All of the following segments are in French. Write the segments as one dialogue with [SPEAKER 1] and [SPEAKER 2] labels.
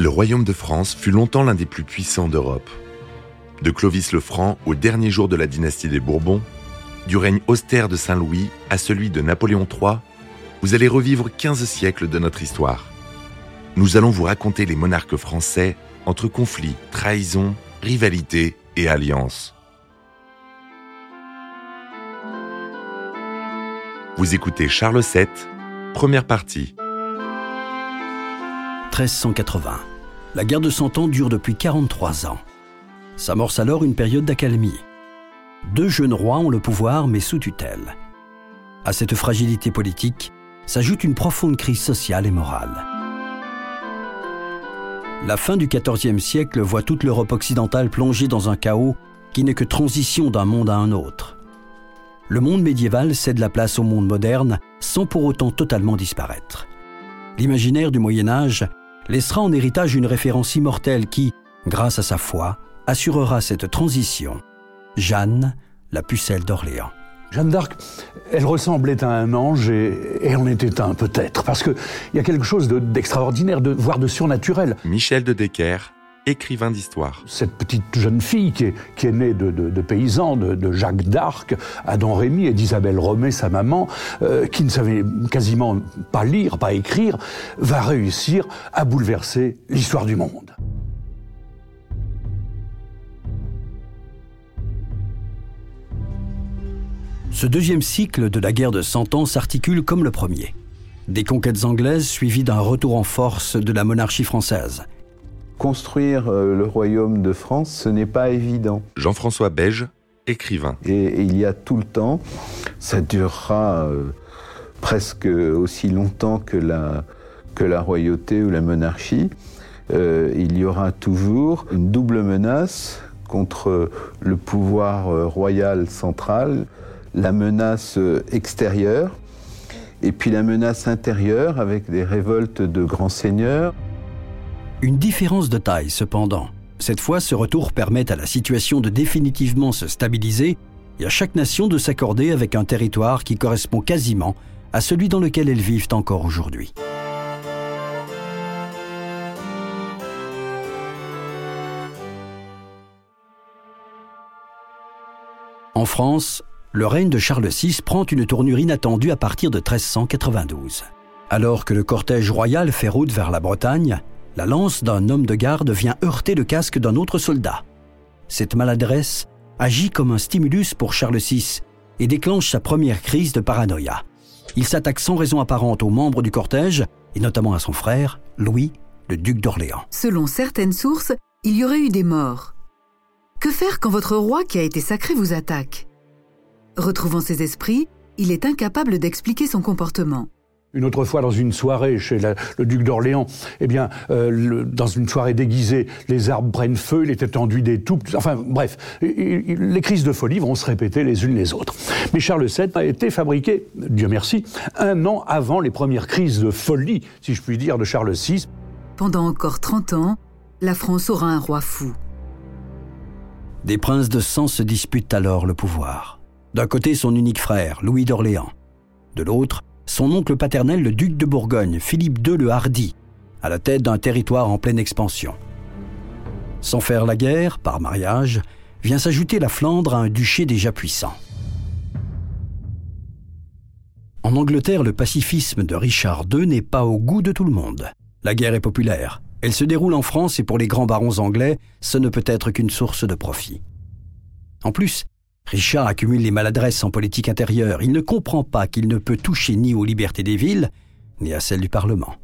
[SPEAKER 1] Le royaume de France fut longtemps l'un des plus puissants d'Europe. De Clovis le Franc au dernier jour de la dynastie des Bourbons, du règne austère de Saint-Louis à celui de Napoléon III, vous allez revivre 15 siècles de notre histoire. Nous allons vous raconter les monarques français entre conflits, trahisons, rivalités et alliances. Vous écoutez Charles VII, première partie.
[SPEAKER 2] 1380. La guerre de Cent Ans dure depuis 43 ans. S'amorce alors une période d'accalmie. Deux jeunes rois ont le pouvoir mais sous tutelle. À cette fragilité politique s'ajoute une profonde crise sociale et morale. La fin du XIVe siècle voit toute l'Europe occidentale plongée dans un chaos qui n'est que transition d'un monde à un autre. Le monde médiéval cède la place au monde moderne sans pour autant totalement disparaître. L'imaginaire du Moyen Âge laissera en héritage une référence immortelle qui, grâce à sa foi, assurera cette transition. Jeanne, la pucelle d'Orléans.
[SPEAKER 3] Jeanne d'Arc, elle ressemblait à un ange et, en était un peut-être, parce qu'il y a quelque chose d'extraordinaire, de, voire de surnaturel.
[SPEAKER 1] Michel de Decker, écrivain d'histoire.
[SPEAKER 3] Cette petite jeune fille qui est, née de, paysans, de, Jacques d'Arc, Adam Rémy et d'Isabelle Romé, sa maman, euh, qui ne savait quasiment pas lire, pas écrire, va réussir à bouleverser l'histoire du monde.
[SPEAKER 2] Ce deuxième cycle de la guerre de Cent Ans s'articule comme le premier. Des conquêtes anglaises suivies d'un retour en force de la monarchie française –
[SPEAKER 4] construire euh, le royaume de France, ce n'est pas évident.
[SPEAKER 1] Jean-François Beige, écrivain.
[SPEAKER 4] Et, il y a tout le temps, ça durera euh, presque aussi longtemps que la, que la royauté ou la monarchie, euh, il y aura toujours une double menace contre le pouvoir royal central, la menace extérieure, et puis la menace intérieure avec des révoltes de grands seigneurs.
[SPEAKER 2] Une différence de taille cependant. Cette fois, ce retour permet à la situation de définitivement se stabiliser et à chaque nation de s'accorder avec un territoire qui correspond quasiment à celui dans lequel elles vivent encore aujourd'hui. En France, le règne de Charles VI prend une tournure inattendue à partir de 1392. Alors que le cortège royal fait route vers la Bretagne, la lance d'un homme de garde vient heurter le casque d'un autre soldat. Cette maladresse agit comme un stimulus pour Charles VI et déclenche sa première crise de paranoïa. Il s'attaque sans raison apparente aux membres du cortège, et notamment à son frère, Louis, le duc d'Orléans.
[SPEAKER 5] Selon certaines sources, il y aurait eu des morts. Que faire quand votre roi qui a été sacré vous attaque? Retrouvant ses esprits, il est incapable d'expliquer son comportement.
[SPEAKER 3] Une autre fois, dans une soirée chez le duc d'Orléans, eh bien, euh, dans une soirée déguisée, les arbres prennent feu, il était enduit des toupes. Enfin, bref, les crises de folie vont se répéter les unes les autres. Mais Charles VII a été fabriqué, Dieu merci, un an avant les premières crises de folie, si je puis dire, de Charles VI.
[SPEAKER 5] Pendant encore 30 ans, la France aura un roi fou.
[SPEAKER 2] Des princes de sang se disputent alors le pouvoir. D'un côté, son unique frère, Louis d'Orléans. De l'autre, son oncle paternel, le duc de Bourgogne, Philippe II le Hardi, à la tête d'un territoire en pleine expansion. Sans faire la guerre, par mariage, vient s'ajouter la Flandre à un duché déjà puissant. En Angleterre, le pacifisme de Richard II n'est pas au goût de tout le monde. La guerre est populaire. Elle se déroule en France et pour les grands barons anglais, ce ne peut être qu'une source de profit. En plus, Richard accumule les maladresses en politique intérieure. Il ne comprend pas qu'il ne peut toucher ni aux libertés des villes, ni à celles du Parlement.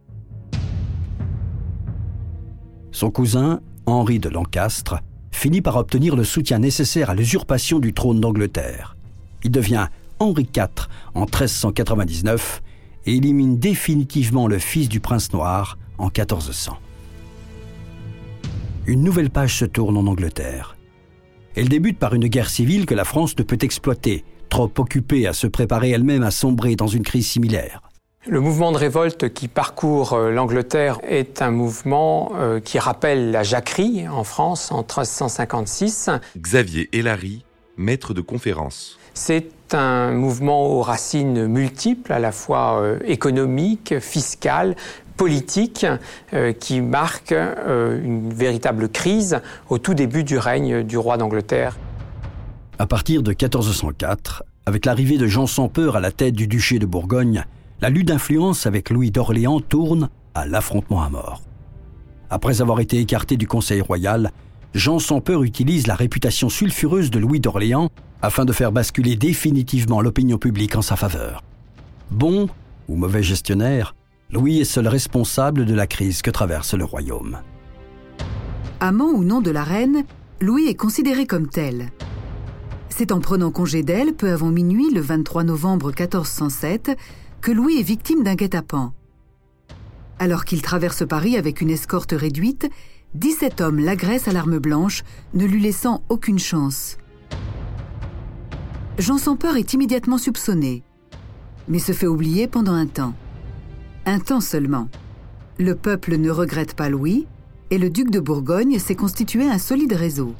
[SPEAKER 2] Son cousin, Henri de Lancastre, finit par obtenir le soutien nécessaire à l'usurpation du trône d'Angleterre. Il devient Henri IV en 1399 et élimine définitivement le fils du prince noir en 1400. Une nouvelle page se tourne en Angleterre. Elle débute par une guerre civile que la France ne peut exploiter, trop occupée à se préparer elle-même à sombrer dans une crise similaire.
[SPEAKER 6] Le mouvement de révolte qui parcourt euh, l'Angleterre est un mouvement euh, qui rappelle la jacquerie en France en 1356.
[SPEAKER 1] Xavier Hélary, maître de conférence.
[SPEAKER 6] C'est un mouvement aux racines multiples, à la fois euh, économiques, fiscales, politique euh, qui marque euh, une véritable crise au tout début du règne du roi d'Angleterre.
[SPEAKER 2] À partir de 1404, avec l'arrivée de Jean sans peur à la tête du duché de Bourgogne, la lutte d'influence avec Louis d'Orléans tourne à l'affrontement à mort. Après avoir été écarté du Conseil royal, Jean sans peur utilise la réputation sulfureuse de Louis d'Orléans afin de faire basculer définitivement l'opinion publique en sa faveur. Bon ou mauvais gestionnaire, Louis est seul responsable de la crise que traverse le royaume.
[SPEAKER 5] Amant ou non de la reine, Louis est considéré comme tel. C'est en prenant congé d'elle, peu avant minuit, le 23 novembre 1407, que Louis est victime d'un guet-apens. Alors qu'il traverse Paris avec une escorte réduite, 17 hommes l'agressent à l'arme blanche, ne lui laissant aucune chance. Jean sans peur est immédiatement soupçonné, mais se fait oublier pendant un temps. Un temps seulement. Le peuple ne regrette pas Louis, et le duc de Bourgogne s'est constitué un solide réseau.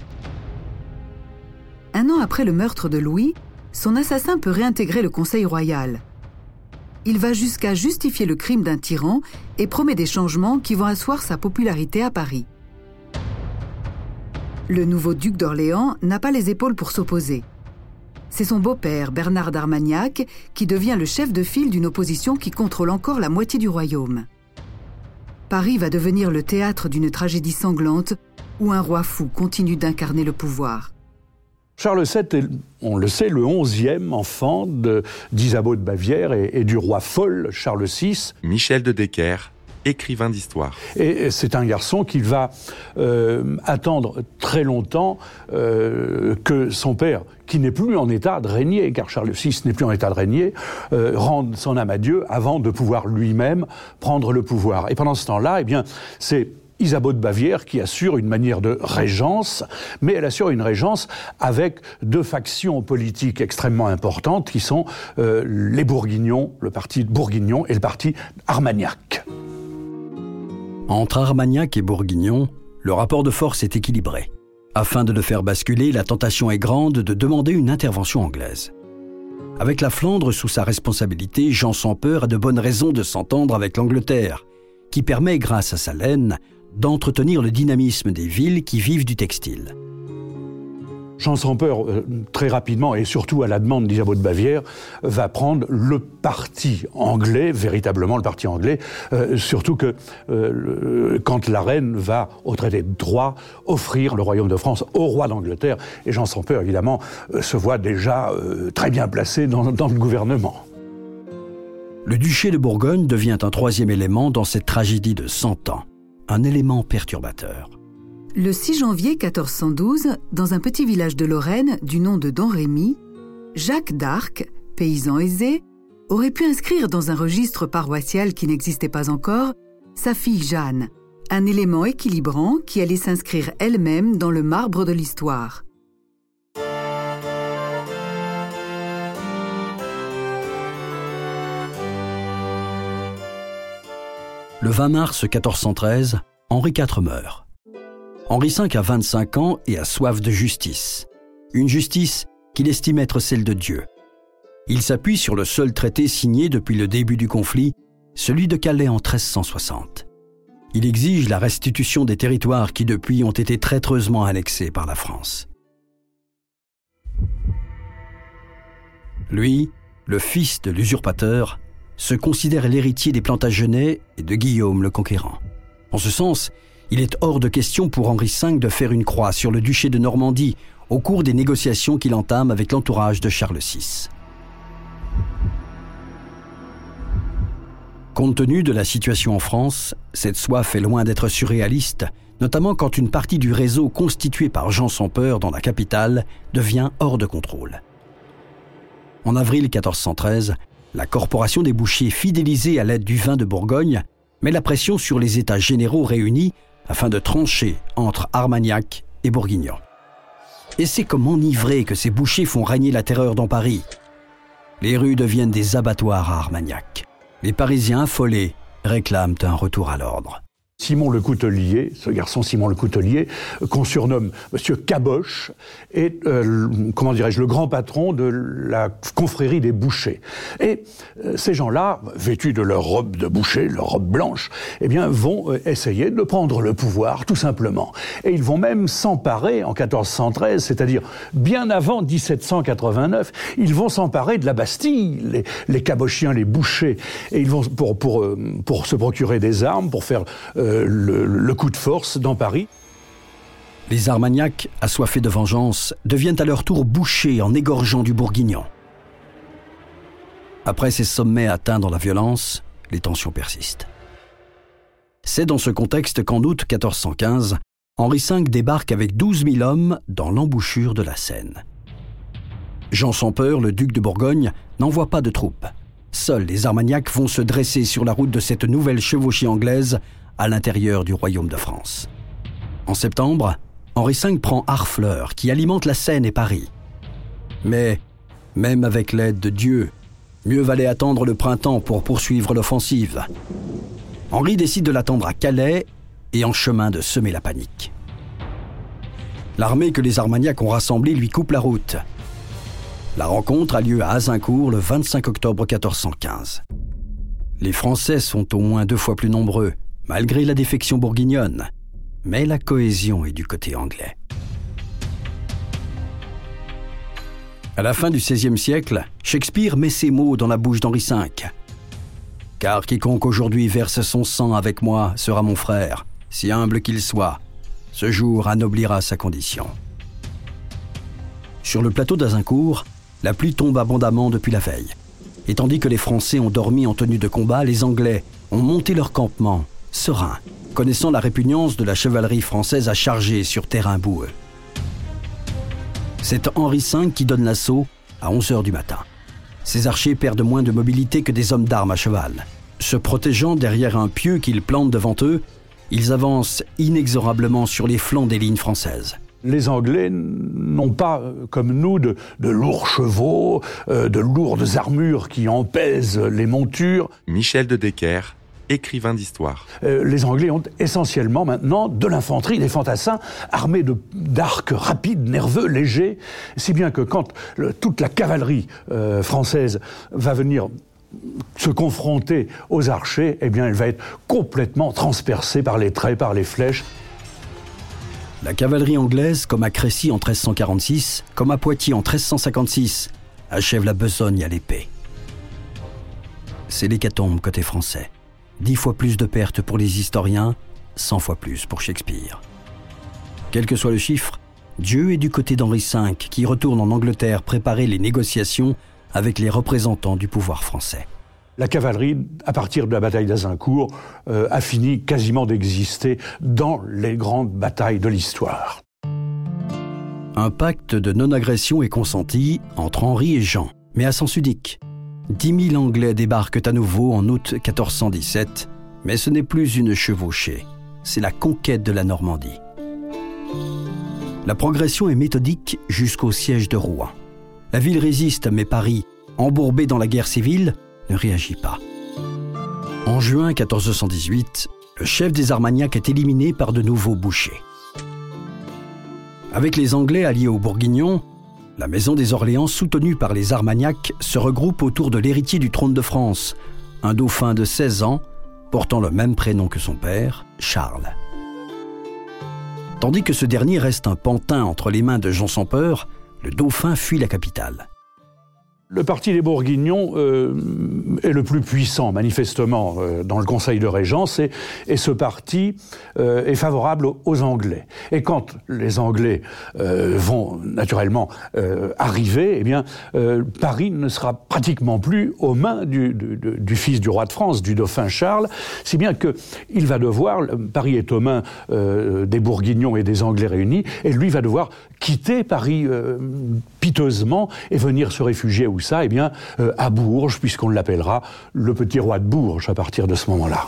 [SPEAKER 5] Un an après le meurtre de Louis, son assassin peut réintégrer le Conseil royal. Il va jusqu'à justifier le crime d'un tyran et promet des changements qui vont asseoir sa popularité à Paris. Le nouveau duc d'Orléans n'a pas les épaules pour s'opposer. C'est son beau-père, Bernard d'Armagnac, qui devient le chef de file d'une opposition qui contrôle encore la moitié du royaume. Paris va devenir le théâtre d'une tragédie sanglante où un roi fou continue d'incarner le pouvoir.
[SPEAKER 3] Charles VII est, on le sait, le onzième enfant d'Isabeau de, Bavière et, et, du roi folle Charles VI.
[SPEAKER 1] Michel de Decker, écrivain d'histoire.
[SPEAKER 3] Et c'est un garçon qui va euh, attendre très longtemps euh, que son père, qui n'est plus en état de régner, car Charles VI n'est plus en état de régner, euh, rende son âme à Dieu avant de pouvoir lui-même prendre le pouvoir. Et pendant ce temps-là, eh bien, c'est Isabeau de Bavière qui assure une manière de régence, mais elle assure une régence avec deux factions politiques extrêmement importantes qui sont les Bourguignons, le parti Bourguignon et le parti Armagnac.
[SPEAKER 2] Entre Armagnac et Bourguignon, le rapport de force est équilibré. Afin de le faire basculer, la tentation est grande de demander une intervention anglaise. Avec la Flandre sous sa responsabilité, Jean sans peur a de bonnes raisons de s'entendre avec l'Angleterre, qui permet, grâce à sa laine, d'entretenir le dynamisme des villes qui vivent du textile.
[SPEAKER 3] Jean sans peur, euh, très rapidement, et surtout à la demande d'Isabeau de Bavière, va prendre le parti anglais, véritablement le parti anglais, euh, surtout que euh, quand la reine va, au traité de droit, offrir le royaume de France au roi d'Angleterre, et Jean sans peur, évidemment, se voit déjà très bien placé dans, dans le gouvernement.
[SPEAKER 2] Le duché de Bourgogne devient un troisième élément dans cette tragédie de 100 ans un élément perturbateur.
[SPEAKER 5] Le 6 janvier 1412, dans un petit village de Lorraine du nom de Don Rémy, Jacques d'Arc, paysan aisé, aurait pu inscrire dans un registre paroissial qui n'existait pas encore sa fille Jeanne, un élément équilibrant qui allait s'inscrire elle-même dans le marbre de l'histoire.
[SPEAKER 2] Le 20 mars 1413, Henri IV meurt. Henri V a 25 ans et a soif de justice. Une justice qu'il estime être celle de Dieu. Il s'appuie sur le seul traité signé depuis le début du conflit, celui de Calais en 1360. Il exige la restitution des territoires qui depuis ont été traîtreusement annexés par la France. Lui, le fils de l'usurpateur, se considère l'héritier des Plantagenets et de Guillaume le Conquérant. En ce sens, il est hors de question pour Henri V de faire une croix sur le duché de Normandie au cours des négociations qu'il entame avec l'entourage de Charles VI. Compte tenu de la situation en France, cette soif est loin d'être surréaliste, notamment quand une partie du réseau constitué par Jean sans peur dans la capitale devient hors de contrôle. En avril 1413, la Corporation des bouchers, fidélisée à l'aide du vin de Bourgogne, met la pression sur les États généraux réunis afin de trancher entre Armagnac et Bourguignon. Et c'est comme enivré que ces bouchers font régner la terreur dans Paris. Les rues deviennent des abattoirs à Armagnac. Les Parisiens affolés réclament un retour à l'ordre.
[SPEAKER 3] Simon le Coutelier, ce garçon Simon le Coutelier, qu'on surnomme Monsieur Caboche, est, euh, comment dirais-je, le grand patron de la confrérie des bouchers. Et euh, ces gens-là, vêtus de leur robe de boucher, leur robe blanche, eh bien, vont euh, essayer de prendre le pouvoir, tout simplement. Et ils vont même s'emparer en 1413, c'est-à-dire bien avant 1789, ils vont s'emparer de la Bastille, les, les cabochiens, les bouchers, et ils vont pour, pour, pour se procurer des armes, pour faire euh, le, coup de force dans Paris.
[SPEAKER 2] Les Armagnacs, assoiffés de vengeance, deviennent à leur tour bouchés en égorgeant du Bourguignon. Après ces sommets atteints dans la violence, les tensions persistent. C'est dans ce contexte qu'en août 1415, Henri V débarque avec 12 000 hommes dans l'embouchure de la Seine. Jean sans peur, le duc de Bourgogne, n'envoie pas de troupes. Seuls les Armagnacs vont se dresser sur la route de cette nouvelle chevauchée anglaise à l'intérieur du royaume de France. En septembre, Henri V prend Harfleur, qui alimente la Seine et Paris. Mais, même avec l'aide de Dieu, mieux valait attendre le printemps pour poursuivre l'offensive. Henri décide de l'attendre à Calais et en chemin de semer la panique. L'armée que les Armagnacs ont rassemblée lui coupe la route. La rencontre a lieu à Azincourt le 25 octobre 1415. Les Français sont au moins deux fois plus nombreux, malgré la défection bourguignonne, mais la cohésion est du côté anglais. À la fin du XVIe siècle, Shakespeare met ces mots dans la bouche d'Henri V. Car quiconque aujourd'hui verse son sang avec moi sera mon frère, si humble qu'il soit. Ce jour anoblira sa condition. Sur le plateau d'Azincourt, la pluie tombe abondamment depuis la veille. Et tandis que les Français ont dormi en tenue de combat, les Anglais ont monté leur campement serein, connaissant la répugnance de la chevalerie française à charger sur terrain boueux. C'est Henri V qui donne l'assaut à 11 h du matin. Ces archers perdent moins de mobilité que des hommes d'armes à cheval. Se protégeant derrière un pieu qu'ils plantent devant eux, ils avancent inexorablement sur les flancs des lignes françaises.
[SPEAKER 3] Les Anglais n'ont pas, euh, comme nous, de, lourds chevaux, euh, de lourdes armures qui empèsent les montures.
[SPEAKER 1] Michel de Decker, écrivain d'histoire.
[SPEAKER 3] Euh, les Anglais ont essentiellement maintenant de l'infanterie, des fantassins armés d'arcs rapides, nerveux, légers, si bien que quand toute la cavalerie euh, française va venir se confronter aux archers, eh bien, elle va être complètement transpercée par les traits, par les flèches.
[SPEAKER 2] La cavalerie anglaise, comme à Crécy en 1346, comme à Poitiers en 1356, achève la besogne à l'épée. C'est l'hécatombe côté français. Dix fois plus de pertes pour les historiens, cent fois plus pour Shakespeare. Quel que soit le chiffre, Dieu est du côté d'Henri V qui retourne en Angleterre préparer les négociations avec les représentants du pouvoir français.
[SPEAKER 3] La cavalerie, à partir de la bataille d'Azincourt, euh, a fini quasiment d'exister dans les grandes batailles de l'histoire.
[SPEAKER 2] Un pacte de non-agression est consenti entre Henri et Jean, mais à sens unique. 10 000 Anglais débarquent à nouveau en août 1417, mais ce n'est plus une chevauchée, c'est la conquête de la Normandie. La progression est méthodique jusqu'au siège de Rouen. La ville résiste, mais Paris, embourbé dans la guerre civile, ne réagit pas. En juin 1418, le chef des Armagnacs est éliminé par de nouveaux bouchers. Avec les Anglais alliés aux Bourguignons, la maison des Orléans, soutenue par les Armagnacs, se regroupe autour de l'héritier du trône de France, un dauphin de 16 ans, portant le même prénom que son père, Charles. Tandis que ce dernier reste un pantin entre les mains de Jean sans peur, le dauphin fuit la capitale.
[SPEAKER 3] Le parti des Bourguignons euh, est le plus puissant, manifestement, euh, dans le Conseil de Régence, et, et ce parti euh, est favorable aux, Anglais. Et quand les Anglais vont naturellement arriver, eh bien, Paris ne sera pratiquement plus aux mains du, du, du, fils du roi de France, du dauphin Charles, si bien que il va devoir, Paris est aux mains des Bourguignons et des Anglais réunis, et lui va devoir quitter Paris piteusement et venir se réfugier ça Eh bien, euh, à Bourges, puisqu'on l'appellera le petit roi de Bourges à partir de ce moment-là.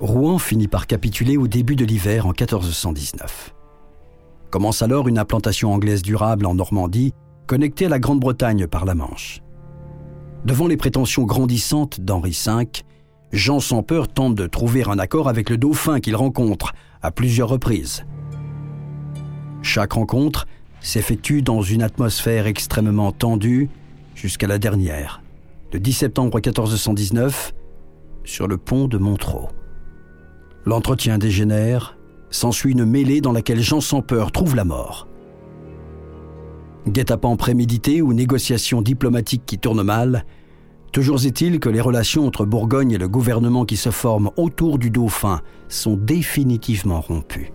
[SPEAKER 2] Rouen finit par capituler au début de l'hiver en 1419. Commence alors une implantation anglaise durable en Normandie, connectée à la Grande-Bretagne par la Manche. Devant les prétentions grandissantes d'Henri V, Jean sans peur tente de trouver un accord avec le dauphin qu'il rencontre à plusieurs reprises. Chaque rencontre s'effectue dans une atmosphère extrêmement tendue jusqu'à la dernière, le 10 septembre 1419, sur le pont de Montreux. L'entretien dégénère, s'ensuit une mêlée dans laquelle Jean sans peur trouve la mort. Guet-apens prémédité ou négociations diplomatiques qui tournent mal, toujours est-il que les relations entre Bourgogne et le gouvernement qui se forment autour du dauphin sont définitivement rompues.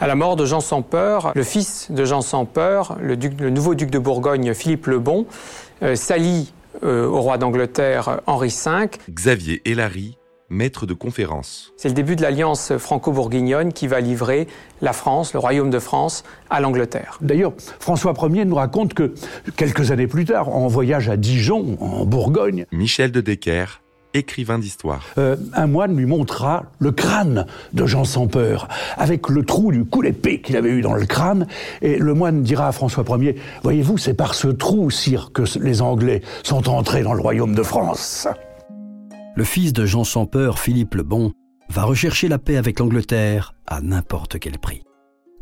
[SPEAKER 6] À la mort de Jean sans peur, le fils de Jean sans peur, le, nouveau duc de Bourgogne, Philippe le Bon, euh, s'allie euh, au roi d'Angleterre Henri V.
[SPEAKER 1] Xavier Hélary, maître de conférence.
[SPEAKER 6] C'est le début de l'alliance franco-bourguignonne qui va livrer la France, le royaume de France, à l'Angleterre.
[SPEAKER 3] D'ailleurs, François Ier nous raconte que quelques années plus tard, en voyage à Dijon, en Bourgogne,
[SPEAKER 1] Michel de Decker écrivain d'histoire.
[SPEAKER 3] Euh, un moine lui montra le crâne de Jean sans peur, avec le trou du coup d'épée qu'il avait eu dans le crâne. Et le moine dira à François Ier, voyez-vous, c'est par ce trou, sire, que les Anglais sont entrés dans le royaume de France.
[SPEAKER 2] Le fils de Jean sans peur, Philippe le Bon, va rechercher la paix avec l'Angleterre à n'importe quel prix.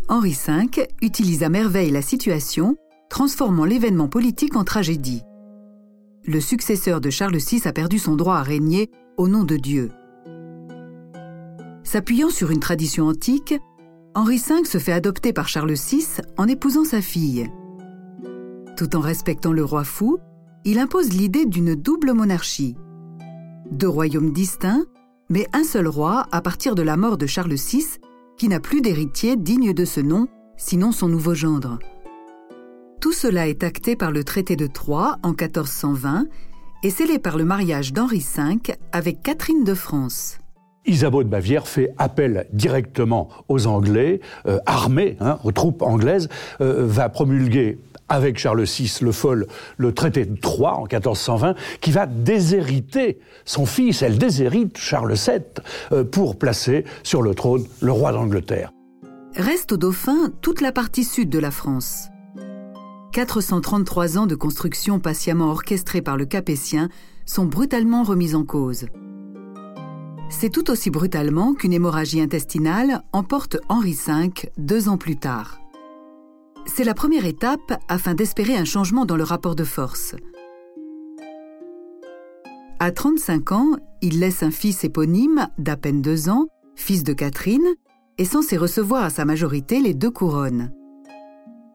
[SPEAKER 5] Henri V utilise à merveille la situation, transformant l'événement politique en tragédie le successeur de Charles VI a perdu son droit à régner au nom de Dieu. S'appuyant sur une tradition antique, Henri V se fait adopter par Charles VI en épousant sa fille. Tout en respectant le roi fou, il impose l'idée d'une double monarchie. Deux royaumes distincts, mais un seul roi à partir de la mort de Charles VI, qui n'a plus d'héritier digne de ce nom, sinon son nouveau gendre. Tout cela est acté par le traité de Troyes en 1420 et scellé par le mariage d'Henri V avec Catherine de France.
[SPEAKER 3] Isabeau de Bavière fait appel directement aux Anglais, euh, armés, hein, aux troupes anglaises, euh, va promulguer avec Charles VI le Fol le traité de Troyes en 1420, qui va déshériter son fils, elle déshérite Charles VII, euh, pour placer sur le trône le roi d'Angleterre.
[SPEAKER 5] Reste au dauphin toute la partie sud de la France. 433 ans de construction patiemment orchestrée par le Capétien sont brutalement remis en cause. C'est tout aussi brutalement qu'une hémorragie intestinale emporte Henri V deux ans plus tard. C'est la première étape afin d'espérer un changement dans le rapport de force. À 35 ans, il laisse un fils éponyme d'à peine deux ans, fils de Catherine, et censé recevoir à sa majorité les deux couronnes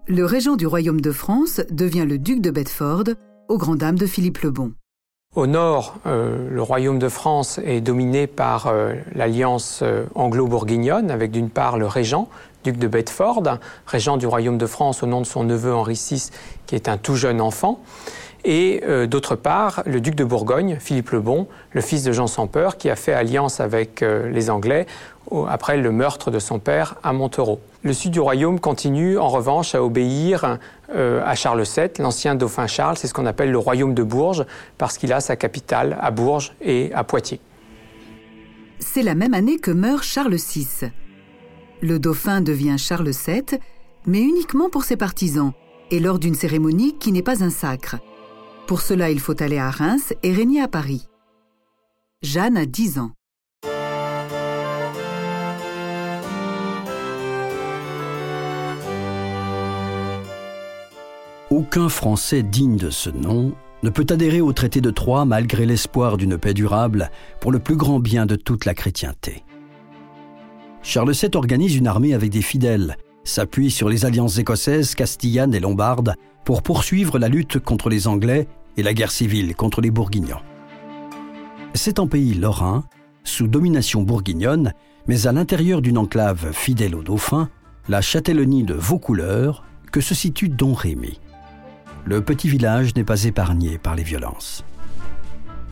[SPEAKER 5] le régent du royaume de France devient le duc de Bedford, aux grand dames de Philippe le Bon.
[SPEAKER 6] Au nord, euh, le royaume de France est dominé par euh, l'alliance euh, anglo-bourguignonne, avec d'une part le régent, duc de Bedford, régent du royaume de France au nom de son neveu Henri VI, qui est un tout jeune enfant, et d'autre part le duc de Bourgogne, Philippe le Bon, le fils de Jean sans peur, qui a fait alliance avec les Anglais après le meurtre de son père à Montereau. Le sud du royaume continue en revanche à obéir euh, à Charles VII, l'ancien dauphin Charles, c'est ce qu'on appelle le royaume de Bourges, parce qu'il a sa capitale à Bourges et à Poitiers.
[SPEAKER 5] C'est la même année que meurt Charles VI. Le dauphin devient Charles VII, mais uniquement pour ses partisans, et lors d'une cérémonie qui n'est pas un sacre. Pour cela, il faut aller à Reims et régner à Paris. Jeanne a 10 ans.
[SPEAKER 2] Aucun Français digne de ce nom ne peut adhérer au traité de Troyes malgré l'espoir d'une paix durable pour le plus grand bien de toute la chrétienté. Charles VII organise une armée avec des fidèles, s'appuie sur les alliances écossaises, castillanes et lombardes pour poursuivre la lutte contre les Anglais et la guerre civile contre les Bourguignons. C'est en pays lorrain, sous domination bourguignonne, mais à l'intérieur d'une enclave fidèle au dauphin, la châtellenie de Vaucouleurs, que se situe Don Rémy le petit village n'est pas épargné par les violences.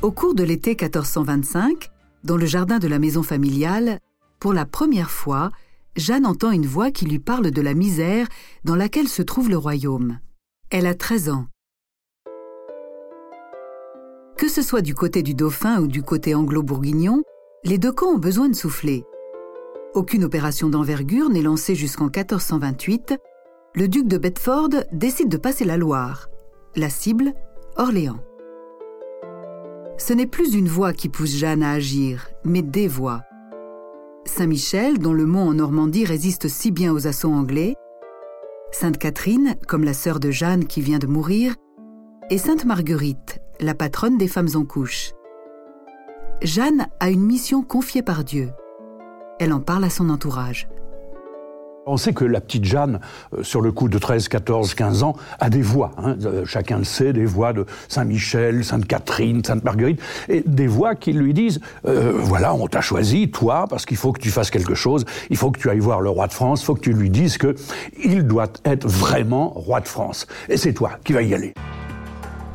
[SPEAKER 5] Au cours de l'été 1425, dans le jardin de la maison familiale, pour la première fois, Jeanne entend une voix qui lui parle de la misère dans laquelle se trouve le royaume. Elle a 13 ans. Que ce soit du côté du dauphin ou du côté anglo-bourguignon, les deux camps ont besoin de souffler. Aucune opération d'envergure n'est lancée jusqu'en 1428 le duc de Bedford décide de passer la Loire. La cible Orléans. Ce n'est plus une voix qui pousse Jeanne à agir, mais des voix. Saint-Michel, dont le mont en Normandie résiste si bien aux assauts anglais, Sainte Catherine, comme la sœur de Jeanne qui vient de mourir, et Sainte Marguerite, la patronne des femmes en couche. Jeanne a une mission confiée par Dieu. Elle en parle à son entourage.
[SPEAKER 3] On sait que la petite Jeanne, euh, sur le coup de 13, 14, 15 ans, a des voix. Hein. Euh, chacun le sait, des voix de Saint-Michel, Sainte-Catherine, Sainte-Marguerite, et des voix qui lui disent euh, voilà, on t'a choisi, toi, parce qu'il faut que tu fasses quelque chose, il faut que tu ailles voir le roi de France, il faut que tu lui dises que il doit être vraiment roi de France. Et c'est toi qui vas y aller.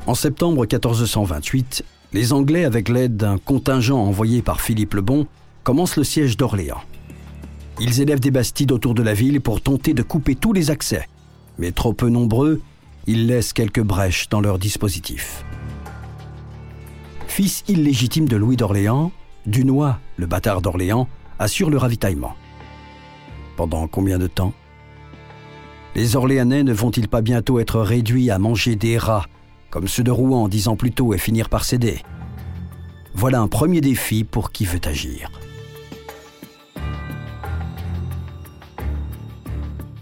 [SPEAKER 2] En septembre 1428, les Anglais, avec l'aide d'un contingent envoyé par Philippe le Bon, commencent le siège d'Orléans. Ils élèvent des bastides autour de la ville pour tenter de couper tous les accès. Mais trop peu nombreux, ils laissent quelques brèches dans leur dispositif. Fils illégitime de Louis d'Orléans, Dunois, le bâtard d'Orléans, assure le ravitaillement. Pendant combien de temps? Les Orléanais ne vont-ils pas bientôt être réduits à manger des rats, comme ceux de Rouen dix ans plus tôt, et finir par céder Voilà un premier défi pour qui veut agir.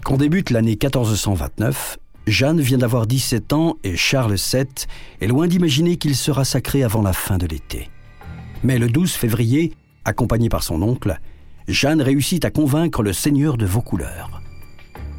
[SPEAKER 2] Quand débute l'année 1429, Jeanne vient d'avoir 17 ans et Charles VII est loin d'imaginer qu'il sera sacré avant la fin de l'été. Mais le 12 février, accompagné par son oncle, Jeanne réussit à convaincre le seigneur de Vaucouleurs.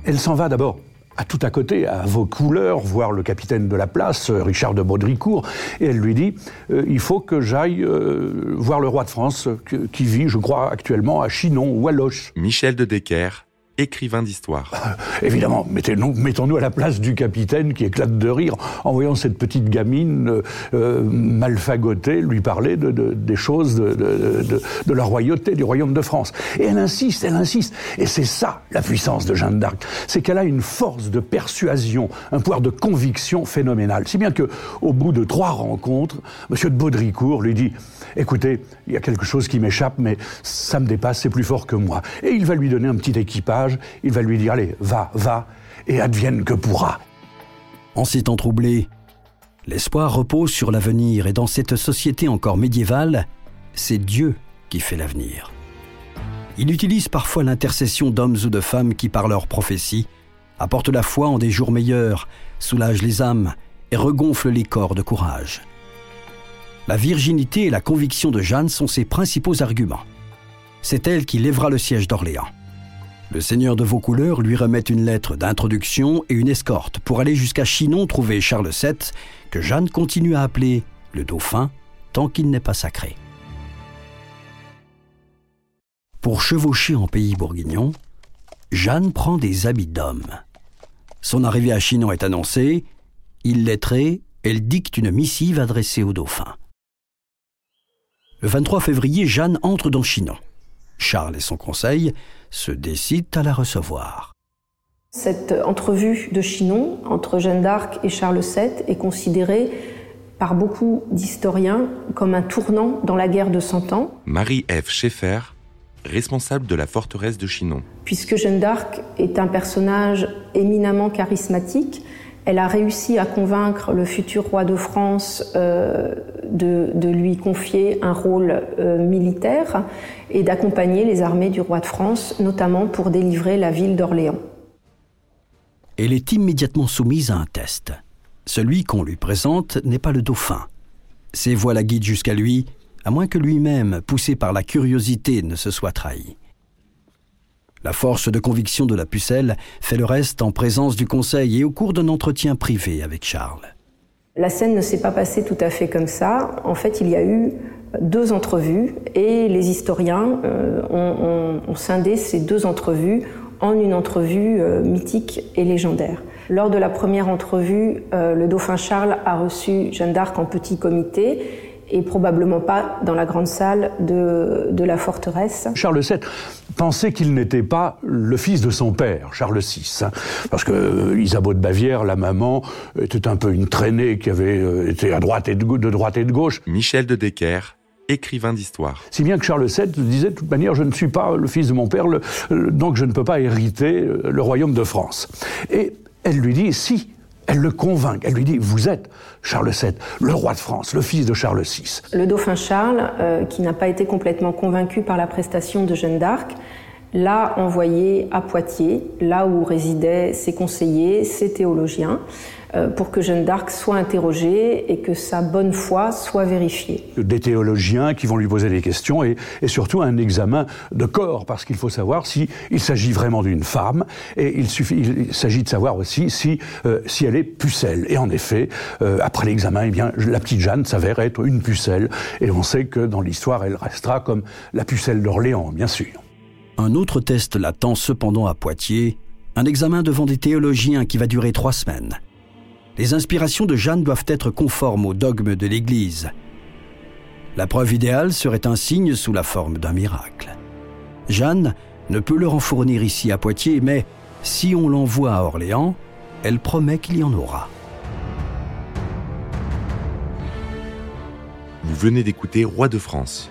[SPEAKER 3] Elle s'en va d'abord tout à côté, à Vaucouleurs, voir le capitaine de la place, Richard de Baudricourt, et elle lui dit euh, Il faut que j'aille euh, voir le roi de France, qui vit, je crois, actuellement à Chinon ou à Loche.
[SPEAKER 1] Michel de Decker, écrivain d'histoire.
[SPEAKER 3] évidemment, mettons-nous à la place du capitaine qui éclate de rire en voyant cette petite gamine euh, euh malfagotée lui parler de, des choses de, de, la royauté, du royaume de France. Et elle insiste, elle insiste. Et c'est ça la puissance de Jeanne d'Arc. C'est qu'elle a une force de persuasion, un pouvoir de conviction phénoménal. Si bien que, au bout de trois rencontres, M. de Baudricourt lui dit Écoutez, il y a quelque chose qui m'échappe, mais ça me dépasse, c'est plus fort que moi. Et il va lui donner un petit équipage il va lui dire Allez, va, va, et advienne que pourra.
[SPEAKER 2] En ces temps troublés, l'espoir repose sur l'avenir, et dans cette société encore médiévale, c'est Dieu qui fait l'avenir. Il utilise parfois l'intercession d'hommes ou de femmes qui, par leur prophétie, apportent la foi en des jours meilleurs, soulagent les âmes et regonflent les corps de courage. La virginité et la conviction de Jeanne sont ses principaux arguments. C'est elle qui lèvera le siège d'Orléans. Le seigneur de Vaucouleurs lui remet une lettre d'introduction et une escorte pour aller jusqu'à Chinon trouver Charles VII, que Jeanne continue à appeler le dauphin tant qu'il n'est pas sacré. Pour chevaucher en pays bourguignon, Jeanne prend des habits d'homme. Son arrivée à Chinon est annoncée, il lettré, elle dicte une missive adressée au dauphin. Le 23 février, Jeanne entre dans Chinon. Charles et son conseil se décident à la recevoir.
[SPEAKER 7] Cette entrevue de Chinon entre Jeanne d'Arc et Charles VII est considérée par beaucoup d'historiens comme un tournant dans la guerre de Cent Ans.
[SPEAKER 1] Marie-Ève Schaeffer, responsable de la forteresse de Chinon.
[SPEAKER 7] Puisque Jeanne d'Arc est un personnage éminemment charismatique, elle a réussi à convaincre le futur roi de France euh, de, lui confier un rôle euh, militaire et d'accompagner les armées du roi de France, notamment pour délivrer la ville d'Orléans.
[SPEAKER 2] Elle est immédiatement soumise à un test. Celui qu'on lui présente n'est pas le dauphin. Ses voix la guident jusqu'à lui, à moins que lui-même, poussé par la curiosité, ne se soit trahi. La force de conviction de la pucelle fait le reste en présence du Conseil et au cours d'un entretien privé avec Charles.
[SPEAKER 7] La scène ne s'est pas passée tout à fait comme ça. En fait, il y a eu deux entrevues et les historiens euh, ont, scindé ces deux entrevues en une entrevue euh, mythique et légendaire. Lors de la première entrevue, euh, le dauphin Charles a reçu Jeanne d'Arc en petit comité et probablement pas dans la grande salle de, la forteresse.
[SPEAKER 3] Charles VII pensait qu'il n'était pas le fils de son père, Charles VI, hein, parce que euh, Isabeau de Bavière, la maman, était un peu une traînée qui avait euh, été à droite et de, de droite et de gauche.
[SPEAKER 1] Michel de Decker, écrivain d'histoire.
[SPEAKER 3] Si bien que Charles VII disait de toute manière, je ne suis pas le fils de mon père, donc je ne peux pas hériter euh, le royaume de France. Et elle lui dit, si, Elle le convainc. Elle lui dit Vous êtes Charles VII, le roi de France, le fils de Charles VI.
[SPEAKER 7] Le dauphin Charles, euh, qui n'a pas été complètement convaincu par la prestation de Jeanne d'Arc, l'a envoyé à Poitiers, là où résidaient ses conseillers, ses théologiens. Euh, pour que Jeanne d'Arc soit interrogée et que sa bonne foi soit vérifiée.
[SPEAKER 3] Des théologiens qui vont lui poser des questions et, surtout un examen de corps, parce qu'il faut savoir s'il s'agit vraiment d'une femme et il, s'agit de savoir aussi si, euh, si elle est pucelle. Et en effet, euh, après l'examen, eh la petite Jeanne s'avère être une pucelle et on sait que dans l'histoire, elle restera comme la pucelle d'Orléans, bien sûr.
[SPEAKER 2] Un autre test l'attend cependant à Poitiers, un examen devant des théologiens qui va durer trois semaines les inspirations de Jeanne doivent être conformes au dogme de l'Église. La preuve idéale serait un signe sous la forme d'un miracle. Jeanne ne peut leur en fournir ici à Poitiers, mais si on l'envoie à Orléans, elle promet qu'il y en aura.
[SPEAKER 1] Vous venez d'écouter Roi de France.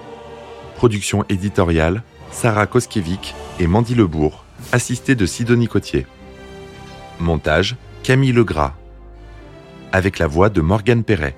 [SPEAKER 1] Production éditoriale Sarah Koskiewicz et Mandy Lebourg, assistée de Sidonie Cotier. Montage Camille Legras avec la voix de Morgane Perret.